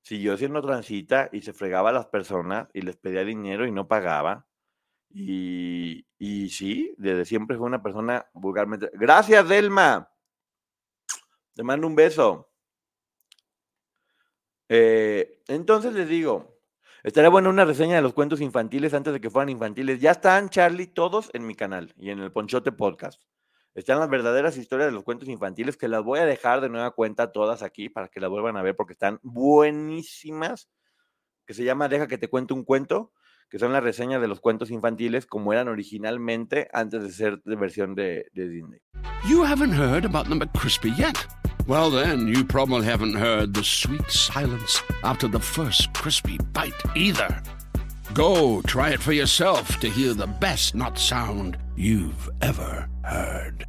S1: siguió siendo transita y se fregaba a las personas y les pedía dinero y no pagaba. Y, y sí, desde siempre fue una persona vulgarmente. Gracias, Delma. Te mando un beso. Eh, entonces les digo, estaría buena una reseña de los cuentos infantiles antes de que fueran infantiles. Ya están, Charlie, todos en mi canal y en el Ponchote Podcast. Están las verdaderas historias de los cuentos infantiles que las voy a dejar de nueva cuenta todas aquí para que las vuelvan a ver porque están buenísimas. Que se llama Deja que te cuente un cuento, que son las reseñas de los cuentos infantiles como eran originalmente antes de ser de versión de, de Disney.
S4: You haven't heard about the McCrispy yet? Well, then, you probably haven't heard the sweet silence after the first crispy bite either. Go try it for yourself to hear the best not sound you've ever heard.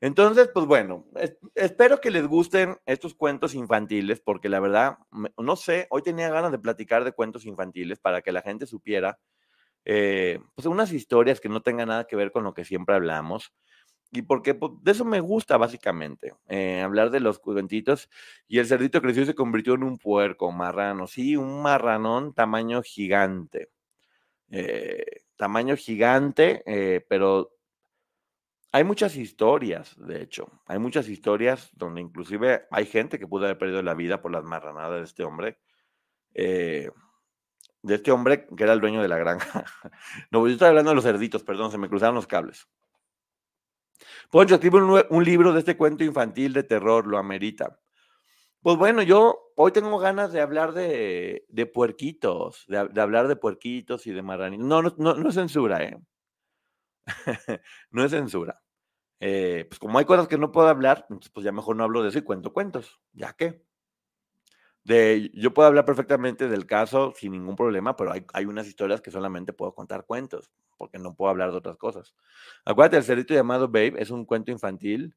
S1: Entonces, pues bueno, es- espero que les gusten estos cuentos infantiles, porque la verdad, no sé, hoy tenía ganas de platicar de cuentos infantiles para que la gente supiera, eh, pues unas historias que no tengan nada que ver con lo que siempre hablamos. Y porque pues, de eso me gusta básicamente, eh, hablar de los cuentitos. Y el cerdito creció y se convirtió en un puerco, marrano, sí, un marranón tamaño gigante. eh, tamaño gigante, eh, pero hay muchas historias, de hecho, hay muchas historias donde inclusive hay gente que pudo haber perdido la vida por las marranadas de este hombre. De este hombre que era el dueño de la granja. [laughs] No, yo estoy hablando de los cerditos, perdón, se me cruzaron los cables. Poncho escribe un, un libro de este cuento infantil de terror, lo amerita. Pues bueno, yo hoy tengo ganas de hablar de, puerquitos, de, hablar de puerquitos y de marranitos. No, no, no, no es censura, ¿eh? [laughs] no es censura. Eh, pues como hay cosas que no puedo hablar, pues ya mejor no hablo de eso y cuento cuentos. ¿Ya qué? De, yo puedo hablar perfectamente del caso sin ningún problema, pero hay, hay unas historias que solamente puedo contar cuentos, porque no puedo hablar de otras cosas. Acuérdate, el cerrito llamado Babe es un cuento infantil.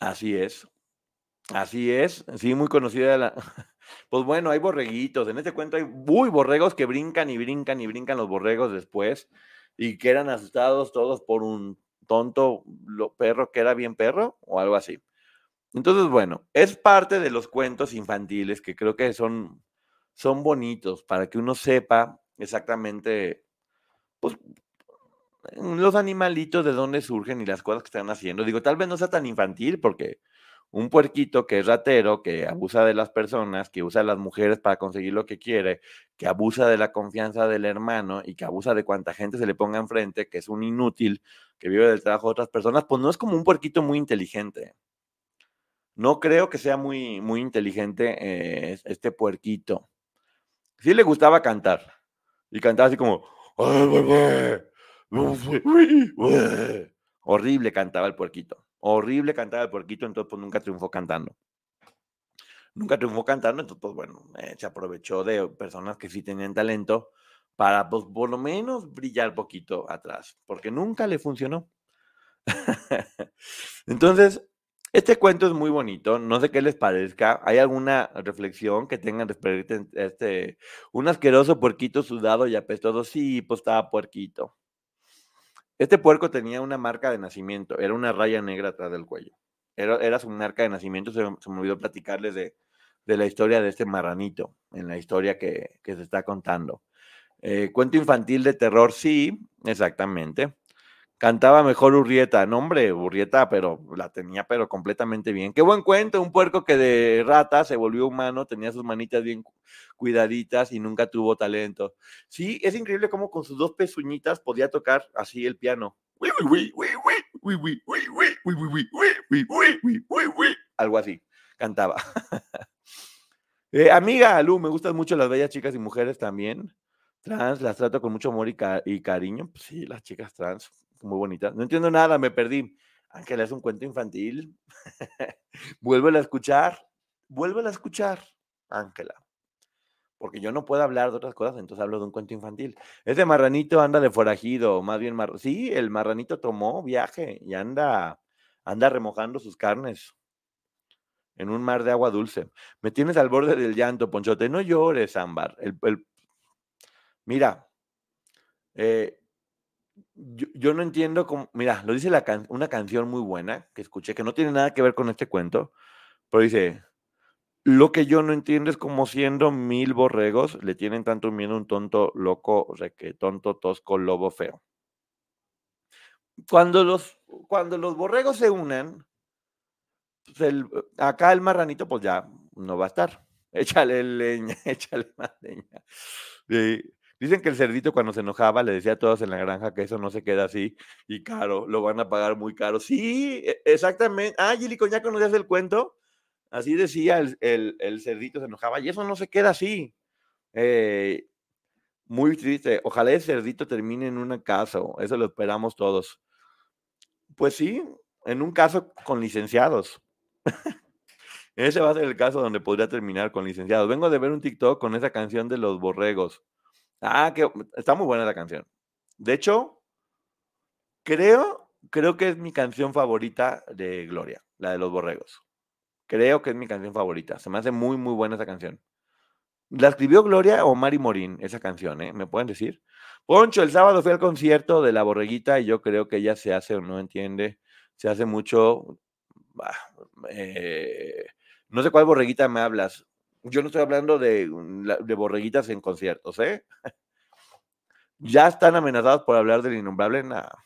S1: Así es. Así es. Sí, muy conocida la... [laughs] Pues bueno, hay borreguitos. En este cuento hay muy borregos que brincan y brincan y brincan los borregos después y que eran asustados todos por un tonto perro que era bien perro o algo así. Entonces, bueno, es parte de los cuentos infantiles que creo que son, son bonitos para que uno sepa exactamente pues, los animalitos de dónde surgen y las cosas que están haciendo. Digo, tal vez no sea tan infantil porque un puerquito que es ratero, que abusa de las personas, que usa a las mujeres para conseguir lo que quiere, que abusa de la confianza del hermano y que abusa de cuanta gente se le ponga enfrente, que es un inútil, que vive del trabajo de otras personas, pues no es como un puerquito muy inteligente. No creo que sea muy, muy inteligente eh, este puerquito. Sí le gustaba cantar. Y cantaba así como... Horrible cantaba el puerquito. Horrible cantaba el puerquito, entonces pues nunca triunfó cantando. Nunca triunfó cantando, entonces pues bueno, eh, se aprovechó de personas que sí tenían talento para pues por lo menos brillar poquito atrás, porque nunca le funcionó. [laughs] entonces, este cuento es muy bonito, no sé qué les parezca. ¿Hay alguna reflexión que tengan respecto a este, un asqueroso puerquito sudado y apestoso? Sí, pues estaba puerquito. Este puerco tenía una marca de nacimiento, era una raya negra atrás del cuello. Era, era su marca de nacimiento, se, me olvidó platicarles de, de, la historia de este marranito, en la historia que, que se está contando. Eh, cuento infantil de terror, sí, exactamente. Cantaba mejor Urrieta, no hombre, Urrieta, pero la tenía pero completamente bien. Qué buen cuento, un puerco que de rata se volvió humano, tenía sus manitas bien cuidaditas y nunca tuvo talento. Sí, es increíble cómo con sus dos pezuñitas podía tocar así el piano. Algo así, cantaba. eh, amiga, Lu, me gustan mucho las bellas chicas y mujeres también. Trans, las trato con mucho amor y, ca y cariño. Pues sí, las chicas trans, muy bonitas. No entiendo nada, me perdí. Ángela es un cuento infantil. [laughs] vuélvela a escuchar. Vuélvela a escuchar, Ángela. Porque yo no puedo hablar de otras cosas, entonces hablo de un cuento infantil. Ese marranito anda de forajido, más bien mar... Sí, el marranito tomó viaje y anda, anda remojando sus carnes en un mar de agua dulce. Me tienes al borde del llanto, Ponchote. No llores, Ámbar. El, el... Mira, eh, yo, no entiendo cómo, mira, lo dice una canción muy buena que escuché, que no tiene nada que ver con este cuento, pero dice, lo que yo no entiendo es cómo siendo mil borregos le tienen tanto miedo un tonto loco, o sea, que tonto, tosco, lobo feo. Cuando los, cuando los borregos se unen, pues acá el marranito pues ya no va a estar. [laughs] Échale leña, [laughs] échale más leña. Sí. Dicen que el cerdito cuando se enojaba le decía a todos en la granja que eso no se queda así y caro, lo van a pagar muy caro. Sí, exactamente. Ah, Gili Coñac, ¿conocías el cuento? Así decía el, el, el, cerdito, se enojaba y eso no se queda así. Eh, muy triste. Ojalá el cerdito termine en un caso, eso lo esperamos todos. Pues sí, en un caso con licenciados. [laughs] Ese va a ser el caso donde podría terminar con licenciados. Vengo de ver un TikTok con esa canción de los borregos. Ah, que está muy buena la canción. De hecho, creo, creo que es mi canción favorita de Gloria, la de los borregos. Creo que es mi canción favorita. Se me hace muy, muy buena esa canción. ¿La escribió Gloria o Mari Morín, esa canción, eh? ¿Me pueden decir? Poncho, el sábado fui al concierto de La Borreguita y yo creo que ella se hace o no entiende, se hace mucho... Bah, eh, no sé cuál borreguita me hablas. Yo no estoy hablando de, de borreguitas en conciertos, ¿eh? ya están amenazados por hablar del innombrable. Nada.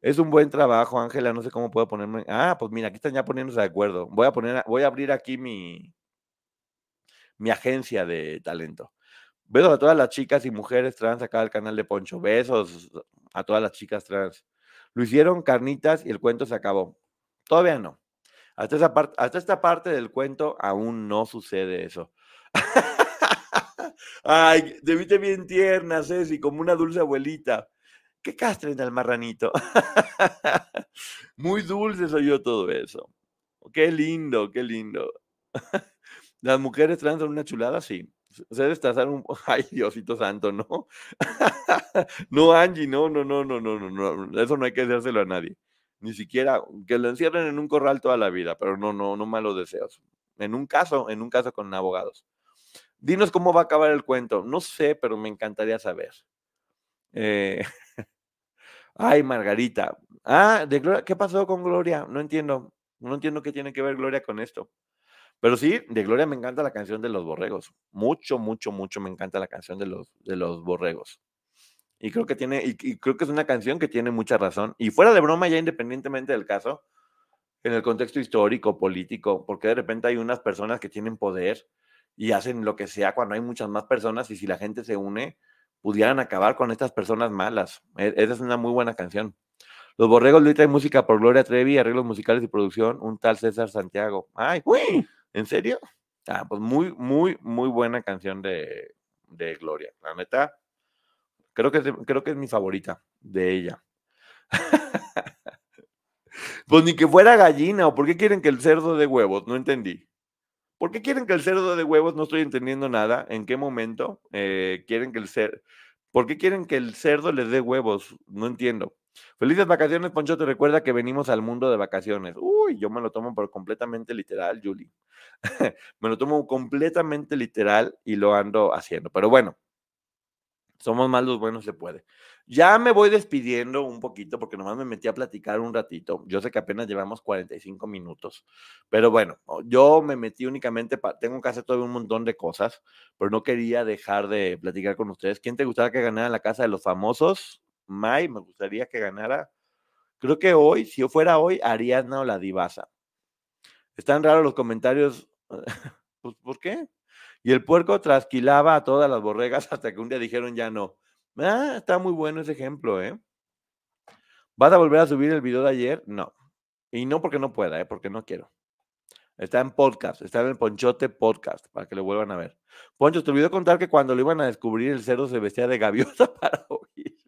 S1: Es un buen trabajo, Ángela. No sé cómo puedo ponerme. Ah, pues mira, aquí están ya poniéndose de acuerdo. Voy a poner, voy a abrir aquí mi, mi agencia de talento. Besos a todas las chicas y mujeres trans acá del canal de Poncho. Besos a todas las chicas trans. Lo hicieron carnitas y el cuento se acabó. Todavía no. Hasta, esa parte, hasta esta parte del cuento aún no sucede eso. [laughs] Ay, te viste bien tierna, Ceci, como una dulce abuelita. ¿Qué castren al marranito? [laughs] Muy dulce soy yo todo eso. Qué lindo, qué lindo. [laughs] Las mujeres trans son una chulada, sí. Se destazar un. Ay, Diosito santo, ¿no? no, Angie, no, no, no, no, no, no, no. Eso no hay que hacérselo a nadie. Ni siquiera que lo encierren en un corral toda la vida, pero no, no, no malos deseos. En un caso, en un caso con abogados. Dinos cómo va a acabar el cuento. No sé, pero me encantaría saber. Eh, [laughs] ay, Margarita. Ah, de Gloria. ¿Qué pasó con Gloria? No entiendo. No entiendo qué tiene que ver Gloria con esto. Pero sí, de Gloria me encanta la canción de los borregos. Mucho, mucho, mucho me encanta la canción de los, de los borregos. Y creo que tiene, y, creo que es una canción que tiene mucha razón. Y fuera de broma, ya independientemente del caso, en el contexto histórico, político, porque de repente hay unas personas que tienen poder y hacen lo que sea cuando hay muchas más personas y si la gente se une, pudieran acabar con estas personas malas. E, esa es una muy buena canción. Los Borregos, letra y música por Gloria Trevi, arreglos musicales y producción, un tal César Santiago. ¡Ay! Uy, ¿En serio? Ah, pues muy, muy, muy buena canción de, de Gloria. La neta, creo que, creo que es mi favorita de ella. [laughs] pues ni que fuera gallina, o por qué quieren que el cerdo de huevos, no entendí. ¿Por qué quieren que el cerdo de huevos? No estoy entendiendo nada. ¿En qué momento eh, quieren que el cerdo... ¿Por qué quieren que el cerdo les dé huevos? No entiendo. Felices vacaciones, Poncho. Te recuerda que venimos al mundo de vacaciones. Uy, yo me lo tomo por completamente literal, Julie. [laughs] me lo tomo completamente literal y lo ando haciendo. Pero bueno, somos más los buenos, se puede. Ya me voy despidiendo un poquito porque nomás me metí a platicar un ratito. Yo sé que apenas llevamos 45 minutos, pero bueno, yo me metí únicamente, para, tengo que hacer todavía un montón de cosas, pero no quería dejar de platicar con ustedes. ¿Quién te gustaría que ganara la casa de los famosos? May, me gustaría que ganara. Creo que hoy, si yo fuera hoy, Ariadna o la Divasa. Están raros los comentarios. [laughs] pues, ¿por qué? Y el puerco trasquilaba a todas las borregas [laughs] hasta que un día dijeron ya no. Ah, está muy bueno ese ejemplo, ¿eh? ¿Vas a volver a subir el video de ayer? No. Y no porque no pueda, ¿eh? Porque no quiero. Está en podcast, está en el Ponchote Podcast, para que lo vuelvan a ver. Poncho, te olvidó contar que cuando lo iban a descubrir, el cerdo se vestía de gaviota [laughs] para oír.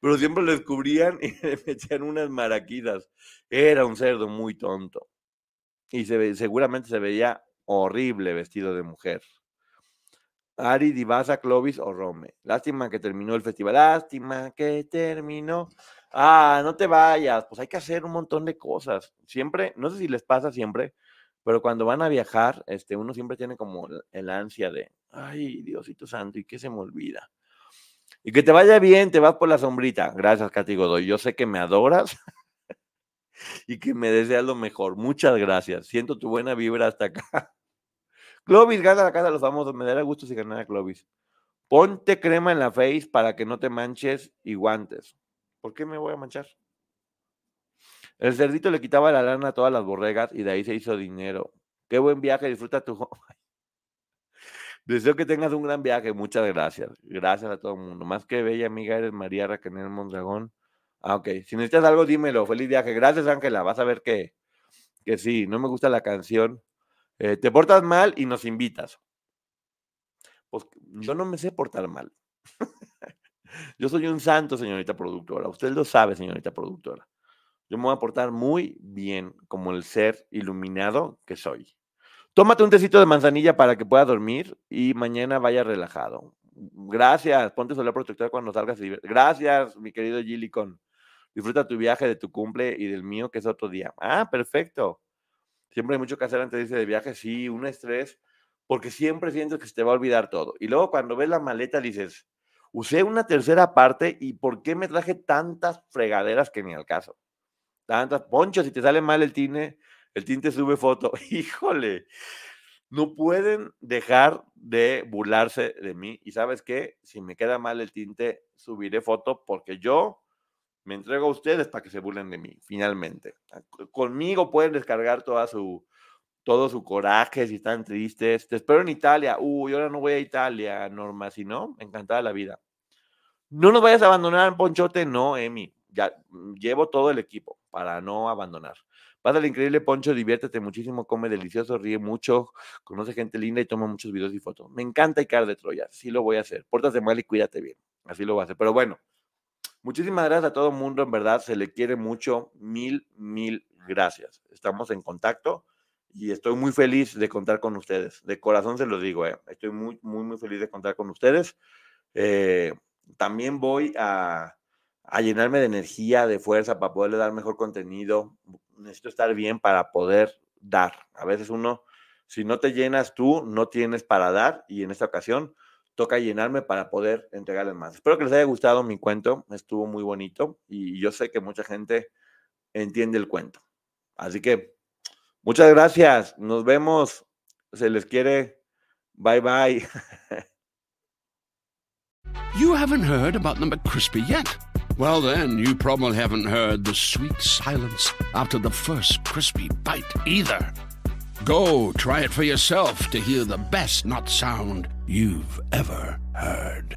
S1: Pero siempre lo descubrían y le metían unas maraquitas. Era un cerdo muy tonto. Y se seguramente se veía horrible vestido de mujer. Ari, Divasa, Clovis o Rome. Lástima que terminó el festival. Lástima que terminó. Ah, no te vayas. Pues hay que hacer un montón de cosas. Siempre, no sé si les pasa siempre, pero cuando van a viajar, este, uno siempre tiene como el ansia de, ay, Diosito Santo, ¿y qué se me olvida? Y que te vaya bien, te vas por la sombrita. Gracias, Katy Godoy. Yo sé que me adoras [laughs] y que me deseas lo mejor. Muchas gracias. Siento tu buena vibra hasta acá. Clovis gana la casa de los famosos. Me dará gusto si ganara Clovis. Ponte crema en la face para que no te manches y guantes. ¿Por qué me voy a manchar? El cerdito le quitaba la lana a todas las borregas y de ahí se hizo dinero. Qué buen viaje, disfruta tu. [laughs] Deseo que tengas un gran viaje. Muchas gracias. Gracias a todo el mundo. Más que bella amiga eres María Raquel Mondragón. Ah, ok. Si necesitas algo, dímelo. Feliz viaje. Gracias, Ángela. Vas a ver que, que sí. No me gusta la canción. Eh, te portas mal y nos invitas. Pues yo no me sé portar mal. [laughs] yo soy un santo, señorita productora. Usted lo sabe, señorita productora. Yo me voy a portar muy bien como el ser iluminado que soy. Tómate un tecito de manzanilla para que puedas dormir y mañana vaya relajado. Gracias. Ponte solar protector cuando salgas. Gracias, mi querido Gillicon. Disfruta tu viaje de tu cumple y del mío, que es otro día. Ah, perfecto. Siempre hay mucho que hacer antes de irse de viaje, sí, un estrés, porque siempre sientes que se te va a olvidar todo. Y luego cuando ves la maleta dices, usé una tercera parte y ¿por qué me traje tantas fregaderas que ni al caso? Tantas, ponchos, si te sale mal el tine, el tinte sube foto. [laughs] Híjole, no pueden dejar de burlarse de mí. Y sabes qué, si me queda mal el tinte, subiré foto porque yo me entrego a ustedes para que se burlen de mí, finalmente. Ah, conmigo pueden descargar toda su, todo su coraje, si están tristes. Te espero en Italia. Uy, ahora no voy a Italia, Norma, si no, encantada la vida. No nos vayas a abandonar, Ponchote. No, Emi. Ya mm, llevo todo el equipo para no abandonar. Pásale increíble, Poncho, diviértete muchísimo, come delicioso, ríe mucho, conoce gente linda y toma muchos videos y fotos. Me encanta Icar de Troya, sí lo voy a hacer. Pórtate mal y cuídate bien. Así lo voy a hacer. Pero bueno, muchísimas gracias a todo el mundo, en verdad, se le quiere mucho. Mil, mil gracias. Estamos en contacto y estoy muy feliz de contar con ustedes. De corazón se los digo, ¿eh? estoy muy, muy, muy feliz de contar con ustedes. Eh, también voy a, a llenarme de energía, de fuerza para poderle dar mejor contenido. Necesito estar bien para poder dar. A veces uno, si no te llenas tú, no tienes para dar y en esta ocasión toca llenarme para poder entregarles más. Espero que les haya gustado mi cuento, estuvo muy bonito y yo sé que mucha gente entiende el cuento. Así que muchas gracias, nos vemos, se les quiere, bye bye. [laughs]
S4: You haven't heard about the McCrispy yet? Well, then, you probably haven't heard the sweet silence after the first crispy bite either. Go try it for yourself to hear the best nut sound you've ever heard.